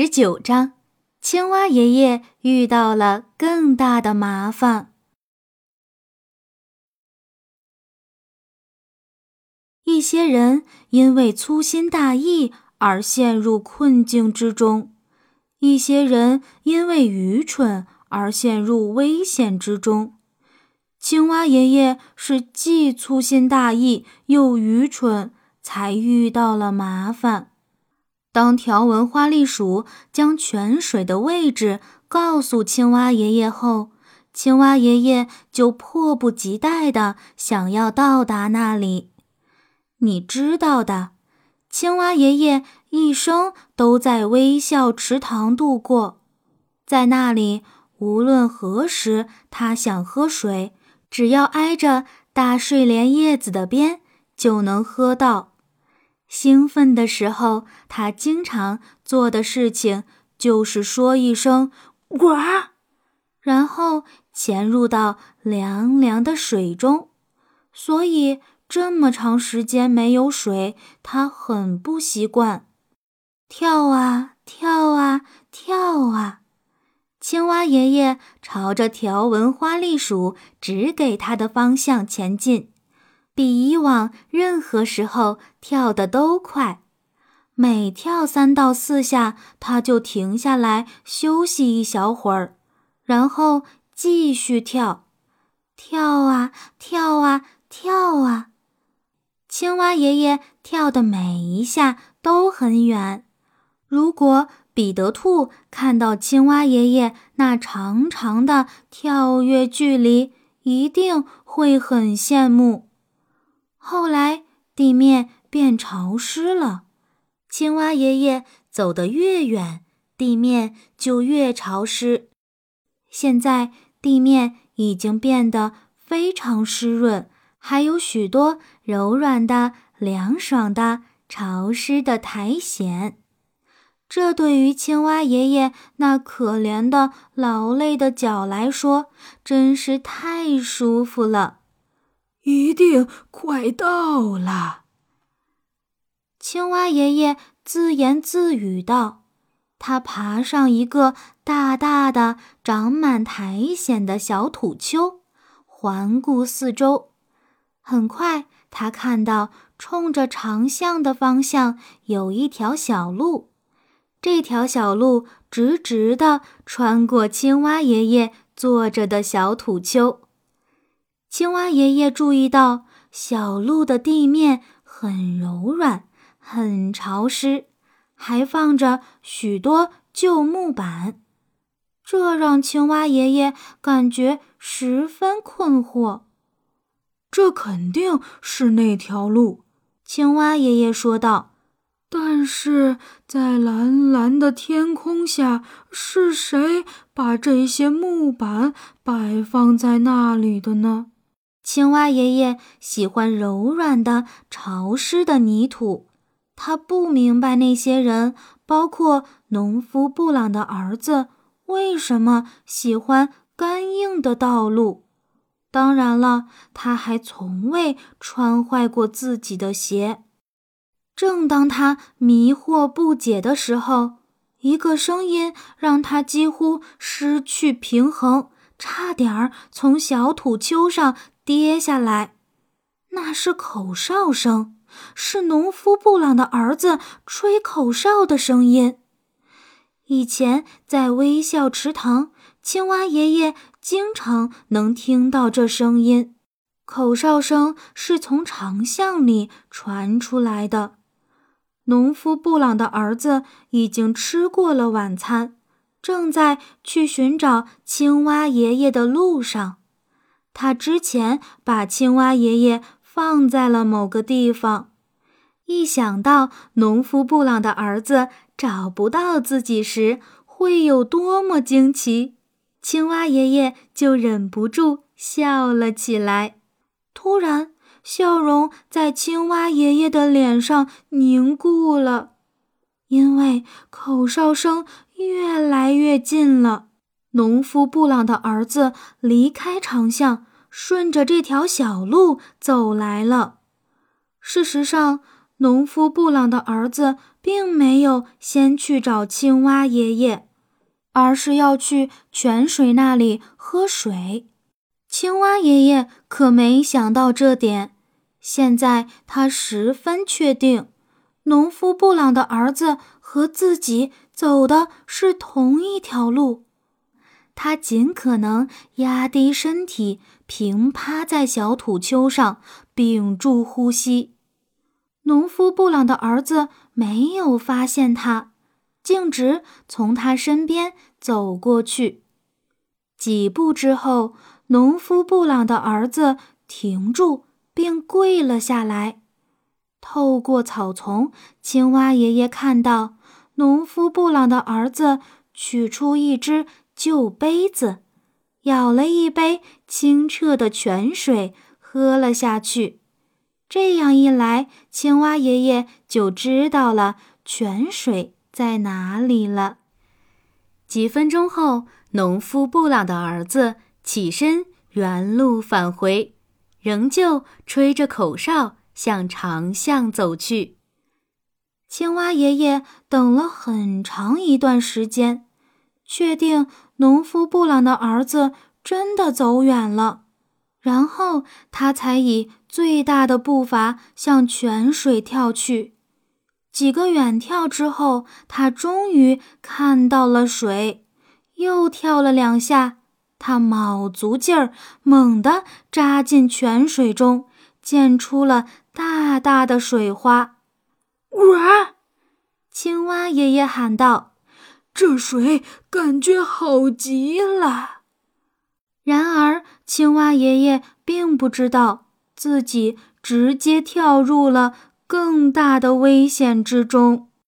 十九章，青蛙爷爷遇到了更大的麻烦。一些人因为粗心大意而陷入困境之中，一些人因为愚蠢而陷入危险之中。青蛙爷爷是既粗心大意又愚蠢，才遇到了麻烦。当条纹花栗鼠将泉水的位置告诉青蛙爷爷后，青蛙爷爷就迫不及待地想要到达那里。你知道的，青蛙爷爷一生都在微笑池塘度过，在那里，无论何时他想喝水，只要挨着大睡莲叶子的边，就能喝到。兴奋的时候，他经常做的事情就是说一声“呱”，然后潜入到凉凉的水中。所以这么长时间没有水，他很不习惯。跳啊跳啊跳啊！青蛙爷爷朝着条纹花栗鼠指给他的方向前进。比以往任何时候跳得都快，每跳三到四下，他就停下来休息一小会儿，然后继续跳，跳啊跳啊跳啊。青蛙爷爷跳的每一下都很远。如果彼得兔看到青蛙爷爷那长长的跳跃距离，一定会很羡慕。后来地面变潮湿了，青蛙爷爷走得越远，地面就越潮湿。现在地面已经变得非常湿润，还有许多柔软的、凉爽的、潮湿的苔藓。这对于青蛙爷爷那可怜的、劳累的脚来说，真是太舒服了。一定快到了，青蛙爷爷自言自语道。他爬上一个大大的、长满苔藓的小土丘，环顾四周。很快，他看到冲着长巷的方向有一条小路，这条小路直直地穿过青蛙爷爷坐着的小土丘。青蛙爷爷注意到，小路的地面很柔软，很潮湿，还放着许多旧木板，这让青蛙爷爷感觉十分困惑。这肯定是那条路，青蛙爷爷说道。但是在蓝蓝的天空下，是谁把这些木板摆放在那里的呢？青蛙爷爷喜欢柔软的、潮湿的泥土。他不明白那些人，包括农夫布朗的儿子，为什么喜欢干硬的道路。当然了，他还从未穿坏过自己的鞋。正当他迷惑不解的时候，一个声音让他几乎失去平衡，差点儿从小土丘上。跌下来，那是口哨声，是农夫布朗的儿子吹口哨的声音。以前在微笑池塘，青蛙爷爷经常能听到这声音。口哨声是从长巷里传出来的。农夫布朗的儿子已经吃过了晚餐，正在去寻找青蛙爷爷的路上。他之前把青蛙爷爷放在了某个地方，一想到农夫布朗的儿子找不到自己时会有多么惊奇，青蛙爷爷就忍不住笑了起来。突然，笑容在青蛙爷爷的脸上凝固了，因为口哨声越来越近了。农夫布朗的儿子离开长巷。顺着这条小路走来了。事实上，农夫布朗的儿子并没有先去找青蛙爷爷，而是要去泉水那里喝水。青蛙爷爷可没想到这点。现在他十分确定，农夫布朗的儿子和自己走的是同一条路。他尽可能压低身体，平趴在小土丘上，屏住呼吸。农夫布朗的儿子没有发现他，径直从他身边走过去。几步之后，农夫布朗的儿子停住，并跪了下来。透过草丛，青蛙爷爷看到农夫布朗的儿子取出一只。旧杯子，舀了一杯清澈的泉水，喝了下去。这样一来，青蛙爷爷就知道了泉水在哪里了。几分钟后，农夫布朗的儿子起身原路返回，仍旧吹着口哨向长巷走去。青蛙爷爷等了很长一段时间，确定。农夫布朗的儿子真的走远了，然后他才以最大的步伐向泉水跳去。几个远跳之后，他终于看到了水。又跳了两下，他卯足劲儿，猛地扎进泉水中，溅出了大大的水花。哇！青蛙爷爷喊道。这水感觉好极了。然而，青蛙爷爷并不知道自己直接跳入了更大的危险之中。